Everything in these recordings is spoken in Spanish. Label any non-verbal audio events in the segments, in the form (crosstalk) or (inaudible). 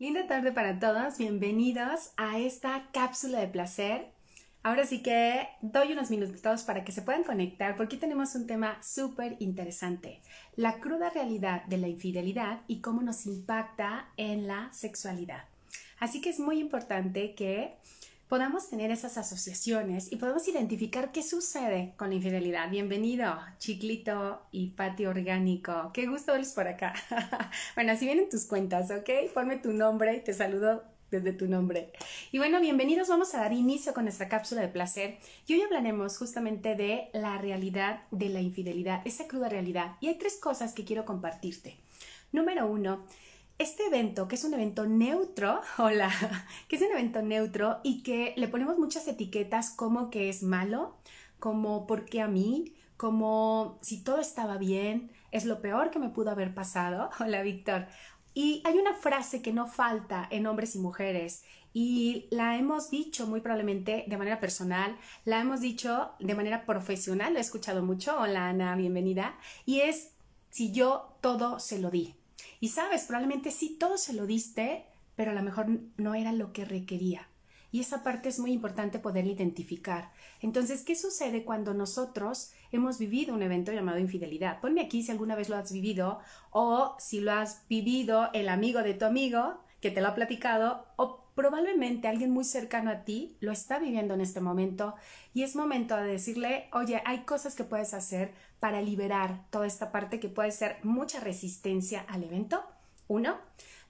Linda tarde para todos, bienvenidos a esta cápsula de placer. Ahora sí que doy unos minutitos para que se puedan conectar porque tenemos un tema súper interesante, la cruda realidad de la infidelidad y cómo nos impacta en la sexualidad. Así que es muy importante que podamos tener esas asociaciones y podamos identificar qué sucede con la infidelidad. Bienvenido, Chiclito y Patio Orgánico. Qué gusto verlos por acá. (laughs) bueno, así vienen tus cuentas, ¿ok? Ponme tu nombre te saludo desde tu nombre. Y bueno, bienvenidos. Vamos a dar inicio con nuestra cápsula de placer y hoy hablaremos justamente de la realidad de la infidelidad, esa cruda realidad. Y hay tres cosas que quiero compartirte. Número uno, este evento, que es un evento neutro, (laughs) hola, que es un evento neutro y que le ponemos muchas etiquetas como que es malo, como por qué a mí, como si todo estaba bien, es lo peor que me pudo haber pasado. (laughs) Hola, Víctor. Y hay una frase que no falta en hombres y mujeres y la hemos dicho muy probablemente de manera personal, la hemos dicho de manera profesional, lo he escuchado mucho. Hola, Ana, bienvenida. Y es si yo todo se lo di. Y sabes, probablemente sí, todo se lo diste, pero a lo mejor no era lo que requería. Y esa parte es muy importante poder identificar. Entonces, ¿qué sucede cuando nosotros hemos vivido un evento llamado infidelidad? Ponme aquí si alguna vez lo has vivido o si lo has vivido el amigo de tu amigo que te lo ha platicado o probablemente alguien muy cercano a ti lo está viviendo en este momento y es momento de decirle, oye, hay cosas que puedes hacer para liberar toda esta parte que puede ser mucha resistencia al evento. Uno.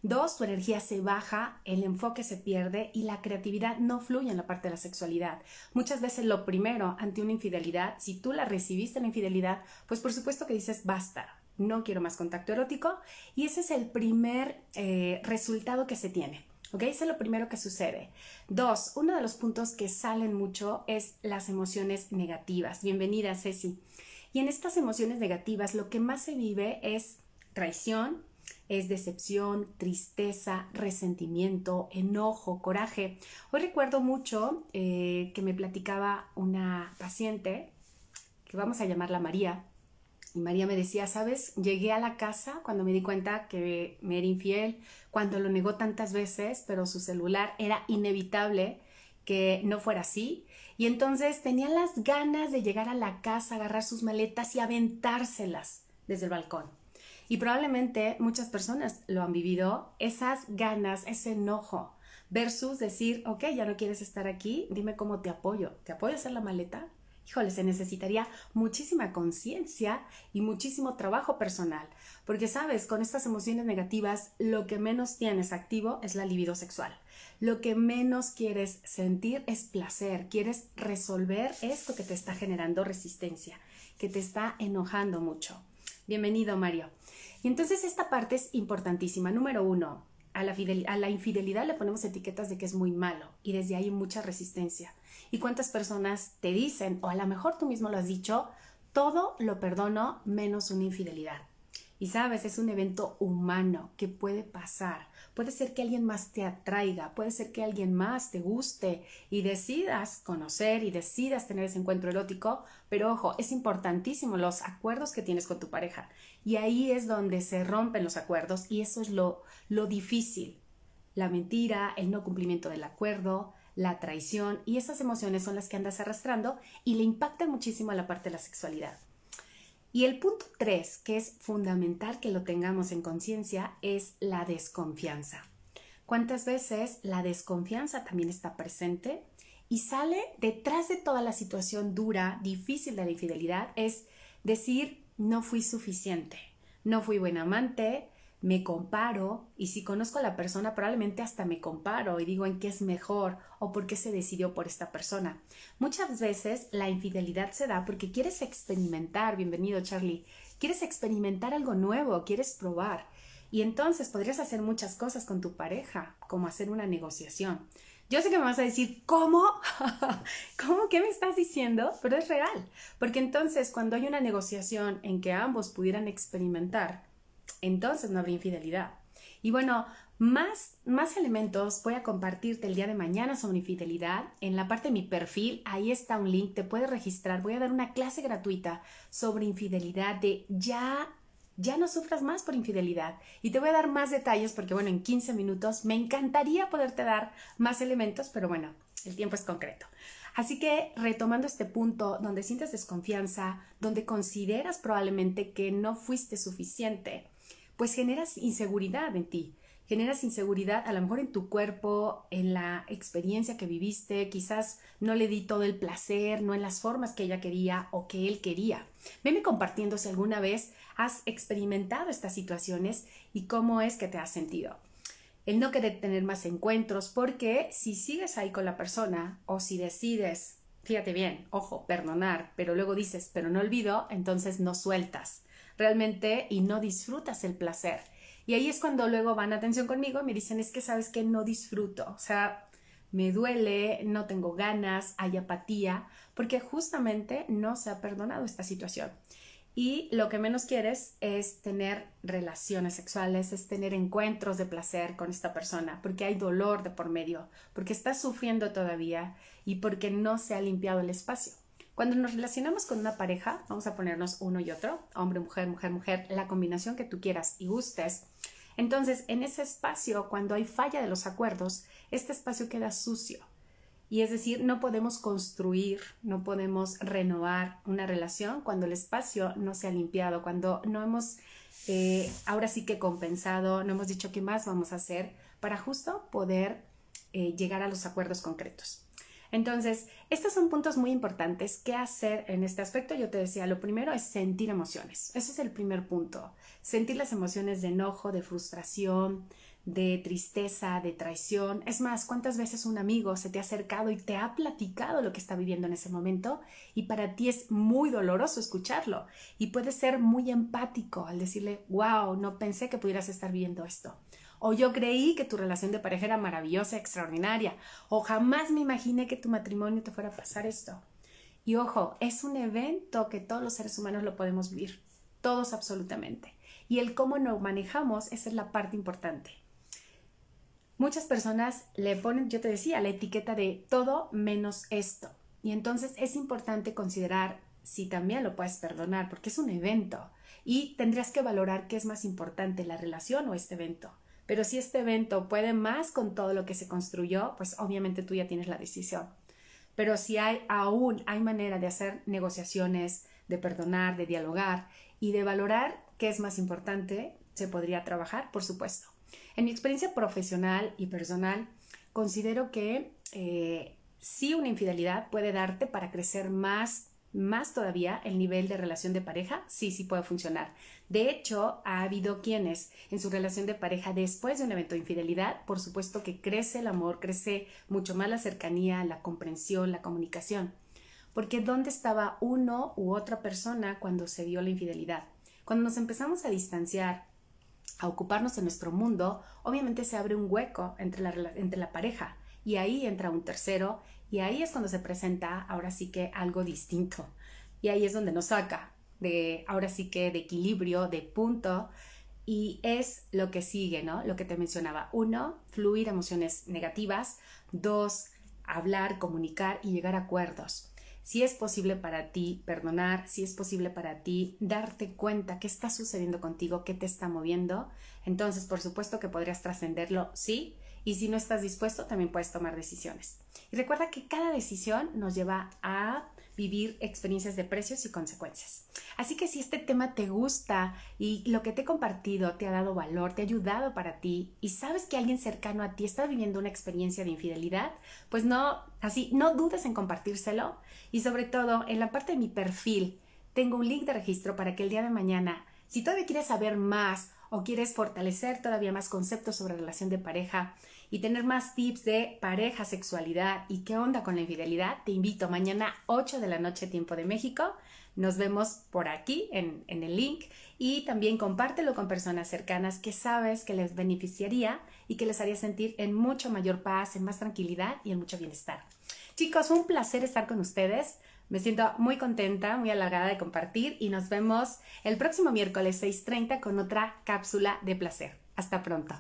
Dos, tu energía se baja, el enfoque se pierde y la creatividad no fluye en la parte de la sexualidad. Muchas veces lo primero ante una infidelidad, si tú la recibiste la infidelidad, pues por supuesto que dices basta, no quiero más contacto erótico y ese es el primer eh, resultado que se tiene. ¿Ok? Ese es lo primero que sucede. Dos, uno de los puntos que salen mucho es las emociones negativas. Bienvenida, Ceci. Y en estas emociones negativas lo que más se vive es traición, es decepción, tristeza, resentimiento, enojo, coraje. Hoy recuerdo mucho eh, que me platicaba una paciente, que vamos a llamarla María, María me decía, sabes, llegué a la casa cuando me di cuenta que me era infiel, cuando lo negó tantas veces, pero su celular era inevitable que no fuera así. Y entonces tenía las ganas de llegar a la casa, agarrar sus maletas y aventárselas desde el balcón. Y probablemente muchas personas lo han vivido, esas ganas, ese enojo, versus decir, ok, ya no quieres estar aquí, dime cómo te apoyo. ¿Te apoyo a hacer la maleta? Híjole, se necesitaría muchísima conciencia y muchísimo trabajo personal, porque sabes, con estas emociones negativas, lo que menos tienes activo es la libido sexual. Lo que menos quieres sentir es placer, quieres resolver esto que te está generando resistencia, que te está enojando mucho. Bienvenido, Mario. Y entonces esta parte es importantísima. Número uno, a la, a la, infidelidad le ponemos etiquetas de que es muy malo y desde ahí mucha resistencia. ¿Y cuántas personas te dicen, o a lo mejor tú mismo lo has dicho, todo lo perdono menos una infidelidad? Y sabes, es un evento humano que puede pasar. Puede ser que alguien más te atraiga, puede ser que alguien más te guste y decidas conocer y decidas tener ese encuentro erótico, pero ojo, es importantísimo los acuerdos que tienes con tu pareja. Y ahí es donde se rompen los acuerdos y eso es lo, lo difícil. La mentira, el no cumplimiento del acuerdo, la traición y esas emociones son las que andas arrastrando y le impactan muchísimo a la parte de la sexualidad. Y el punto tres, que es fundamental que lo tengamos en conciencia, es la desconfianza. ¿Cuántas veces la desconfianza también está presente? Y sale detrás de toda la situación dura, difícil de la infidelidad, es decir, no fui suficiente, no fui buen amante, me comparo y si conozco a la persona probablemente hasta me comparo y digo en qué es mejor o por qué se decidió por esta persona. Muchas veces la infidelidad se da porque quieres experimentar, bienvenido Charlie, quieres experimentar algo nuevo, quieres probar y entonces podrías hacer muchas cosas con tu pareja, como hacer una negociación. Yo sé que me vas a decir, ¿cómo? (laughs) ¿Cómo? ¿Qué me estás diciendo? Pero es real, porque entonces cuando hay una negociación en que ambos pudieran experimentar, entonces no habría infidelidad. Y bueno, más, más elementos voy a compartirte el día de mañana sobre infidelidad. En la parte de mi perfil, ahí está un link, te puedes registrar. Voy a dar una clase gratuita sobre infidelidad de ya ya no sufras más por infidelidad. Y te voy a dar más detalles porque, bueno, en 15 minutos me encantaría poderte dar más elementos, pero bueno, el tiempo es concreto. Así que retomando este punto donde sientes desconfianza, donde consideras probablemente que no fuiste suficiente, pues generas inseguridad en ti, generas inseguridad a lo mejor en tu cuerpo, en la experiencia que viviste, quizás no le di todo el placer, no en las formas que ella quería o que él quería. Veme compartiendo si alguna vez has experimentado estas situaciones y cómo es que te has sentido el no querer tener más encuentros, porque si sigues ahí con la persona o si decides, fíjate bien, ojo, perdonar, pero luego dices, pero no olvido, entonces no sueltas realmente y no disfrutas el placer. Y ahí es cuando luego van a atención conmigo y me dicen, es que sabes que no disfruto, o sea, me duele, no tengo ganas, hay apatía, porque justamente no se ha perdonado esta situación y lo que menos quieres es tener relaciones sexuales, es tener encuentros de placer con esta persona, porque hay dolor de por medio, porque estás sufriendo todavía y porque no se ha limpiado el espacio. Cuando nos relacionamos con una pareja, vamos a ponernos uno y otro, hombre, mujer, mujer, mujer, la combinación que tú quieras y gustes. Entonces, en ese espacio, cuando hay falla de los acuerdos, este espacio queda sucio y es decir, no podemos construir, no podemos renovar una relación cuando el espacio no se ha limpiado, cuando no hemos eh, ahora sí que compensado, no hemos dicho qué más vamos a hacer para justo poder eh, llegar a los acuerdos concretos. Entonces, estos son puntos muy importantes. ¿Qué hacer en este aspecto? Yo te decía, lo primero es sentir emociones. Ese es el primer punto. Sentir las emociones de enojo, de frustración, de tristeza, de traición. Es más, ¿cuántas veces un amigo se te ha acercado y te ha platicado lo que está viviendo en ese momento? Y para ti es muy doloroso escucharlo. Y puedes ser muy empático al decirle, wow, no pensé que pudieras estar viviendo esto. O yo creí que tu relación de pareja era maravillosa, extraordinaria. O jamás me imaginé que tu matrimonio te fuera a pasar esto. Y ojo, es un evento que todos los seres humanos lo podemos vivir. Todos absolutamente. Y el cómo nos manejamos, esa es la parte importante. Muchas personas le ponen, yo te decía, la etiqueta de todo menos esto. Y entonces es importante considerar si también lo puedes perdonar, porque es un evento. Y tendrías que valorar qué es más importante, la relación o este evento. Pero si este evento puede más con todo lo que se construyó, pues obviamente tú ya tienes la decisión. Pero si hay aún hay manera de hacer negociaciones, de perdonar, de dialogar y de valorar qué es más importante, se podría trabajar, por supuesto. En mi experiencia profesional y personal, considero que eh, sí una infidelidad puede darte para crecer más, más todavía el nivel de relación de pareja, sí, sí puede funcionar. De hecho, ha habido quienes en su relación de pareja después de un evento de infidelidad, por supuesto que crece el amor, crece mucho más la cercanía, la comprensión, la comunicación. Porque ¿dónde estaba uno u otra persona cuando se dio la infidelidad? Cuando nos empezamos a distanciar, a ocuparnos de nuestro mundo, obviamente se abre un hueco entre la, entre la pareja y ahí entra un tercero y ahí es cuando se presenta ahora sí que algo distinto y ahí es donde nos saca de ahora sí que de equilibrio, de punto y es lo que sigue, ¿no? Lo que te mencionaba. Uno, fluir emociones negativas. Dos, hablar, comunicar y llegar a acuerdos si es posible para ti perdonar, si es posible para ti darte cuenta qué está sucediendo contigo, qué te está moviendo, entonces por supuesto que podrías trascenderlo, sí, y si no estás dispuesto, también puedes tomar decisiones. Y recuerda que cada decisión nos lleva a vivir experiencias de precios y consecuencias. Así que si este tema te gusta y lo que te he compartido te ha dado valor, te ha ayudado para ti y sabes que alguien cercano a ti está viviendo una experiencia de infidelidad, pues no, así, no dudes en compartírselo y sobre todo en la parte de mi perfil tengo un link de registro para que el día de mañana, si todavía quieres saber más o quieres fortalecer todavía más conceptos sobre relación de pareja y tener más tips de pareja, sexualidad y qué onda con la infidelidad, te invito mañana 8 de la noche tiempo de México. Nos vemos por aquí en, en el link y también compártelo con personas cercanas que sabes que les beneficiaría y que les haría sentir en mucho mayor paz, en más tranquilidad y en mucho bienestar. Chicos, un placer estar con ustedes. Me siento muy contenta, muy halagada de compartir y nos vemos el próximo miércoles 6.30 con otra cápsula de placer. Hasta pronto.